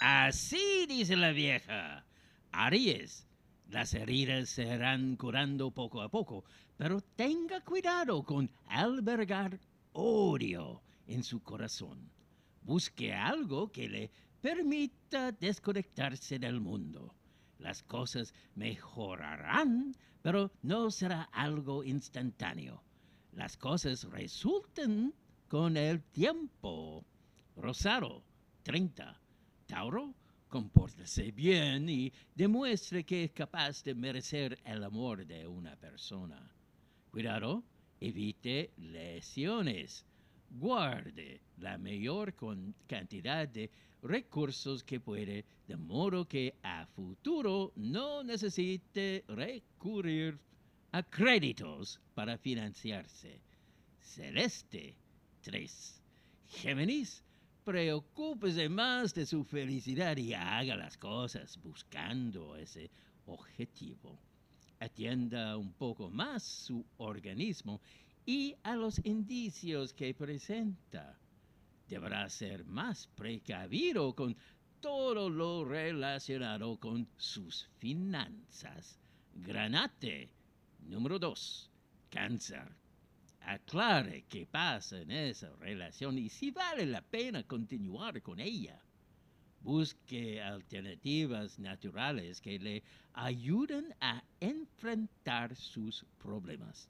Así dice la vieja. Aries, las heridas se irán curando poco a poco, pero tenga cuidado con albergar odio en su corazón. Busque algo que le permita desconectarse del mundo. Las cosas mejorarán, pero no será algo instantáneo. Las cosas resultan con el tiempo. Rosaro, 30. Tauro, compórtese bien y demuestre que es capaz de merecer el amor de una persona. Cuidado, evite lesiones. Guarde la mayor cantidad de recursos que puede, de modo que a futuro no necesite recurrir a créditos para financiarse. Celeste 3. Géminis, preocúpese más de su felicidad y haga las cosas buscando ese objetivo. Atienda un poco más su organismo y a los indicios que presenta. Deberá ser más precavido con todo lo relacionado con sus finanzas. Granate, número 2. Cáncer aclare qué pasa en esa relación y si vale la pena continuar con ella. Busque alternativas naturales que le ayuden a enfrentar sus problemas.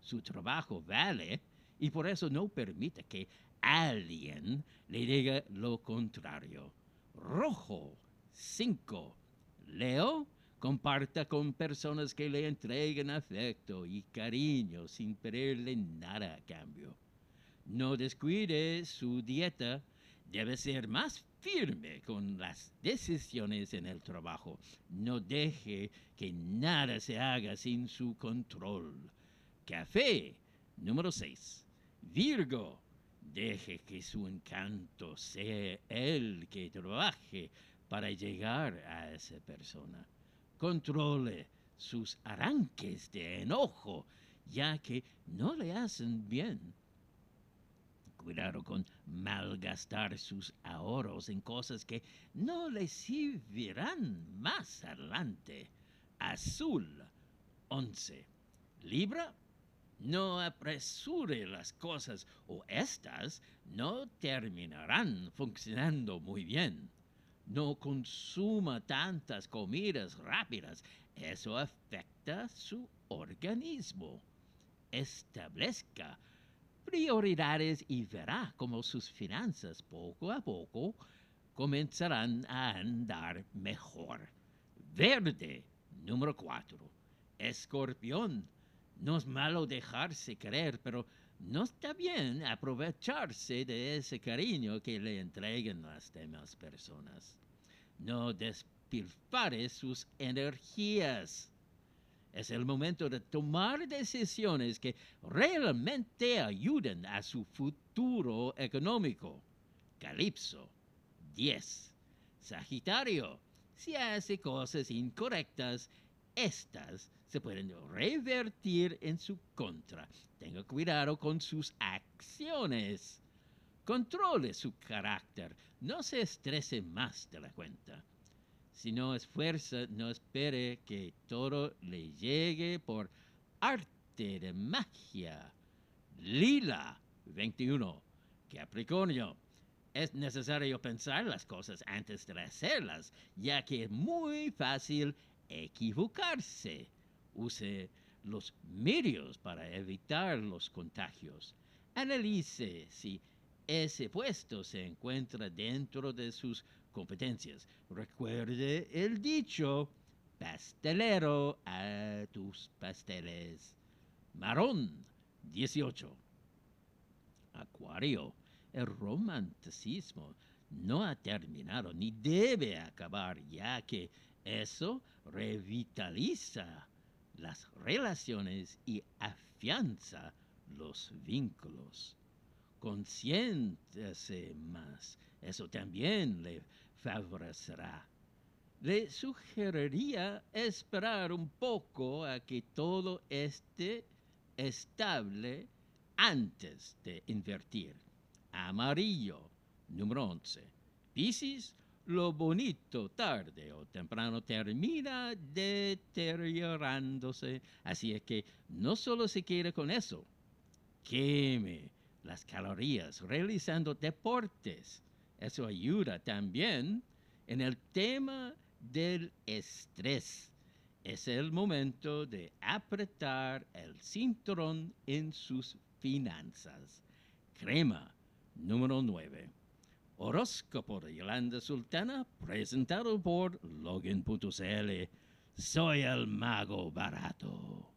Su trabajo vale y por eso no permita que alguien le diga lo contrario. Rojo 5. Leo Comparta con personas que le entreguen afecto y cariño sin pedirle nada a cambio. No descuide su dieta. Debe ser más firme con las decisiones en el trabajo. No deje que nada se haga sin su control. Café número 6. Virgo. Deje que su encanto sea el que trabaje para llegar a esa persona controle sus arranques de enojo, ya que no le hacen bien. Cuidado con malgastar sus ahorros en cosas que no le servirán más adelante. Azul 11. Libra, no apresure las cosas o éstas no terminarán funcionando muy bien no consuma tantas comidas rápidas. Eso afecta su organismo. Establezca prioridades y verá cómo sus finanzas poco a poco comenzarán a andar mejor. Verde, número cuatro. Escorpión. No es malo dejarse querer, pero no está bien aprovecharse de ese cariño que le entreguen las demás personas. No despilfare sus energías. Es el momento de tomar decisiones que realmente ayuden a su futuro económico. Calipso 10. Sagitario, si hace cosas incorrectas, estas se pueden revertir en su contra. Tenga cuidado con sus acciones. Controle su carácter. No se estrese más de la cuenta. Si no esfuerza, no espere que todo le llegue por arte de magia. Lila 21. Capricornio. Es necesario pensar las cosas antes de hacerlas, ya que es muy fácil equivocarse. Use los medios para evitar los contagios. Analice si ese puesto se encuentra dentro de sus competencias. Recuerde el dicho, pastelero a tus pasteles. Marón 18. Acuario, el romanticismo no ha terminado ni debe acabar ya que eso revitaliza las relaciones y afianza los vínculos. Consiéntese más, eso también le favorecerá. Le sugeriría esperar un poco a que todo esté estable antes de invertir. Amarillo, número 11. Piscis, lo bonito tarde o temprano termina deteriorándose. Así es que no solo se quiere con eso, queme las calorías realizando deportes. Eso ayuda también en el tema del estrés. Es el momento de apretar el cinturón en sus finanzas. Crema número 9. Horóscopo de Yolanda Sultana, presentado por Logan.cl. Soy el mago barato.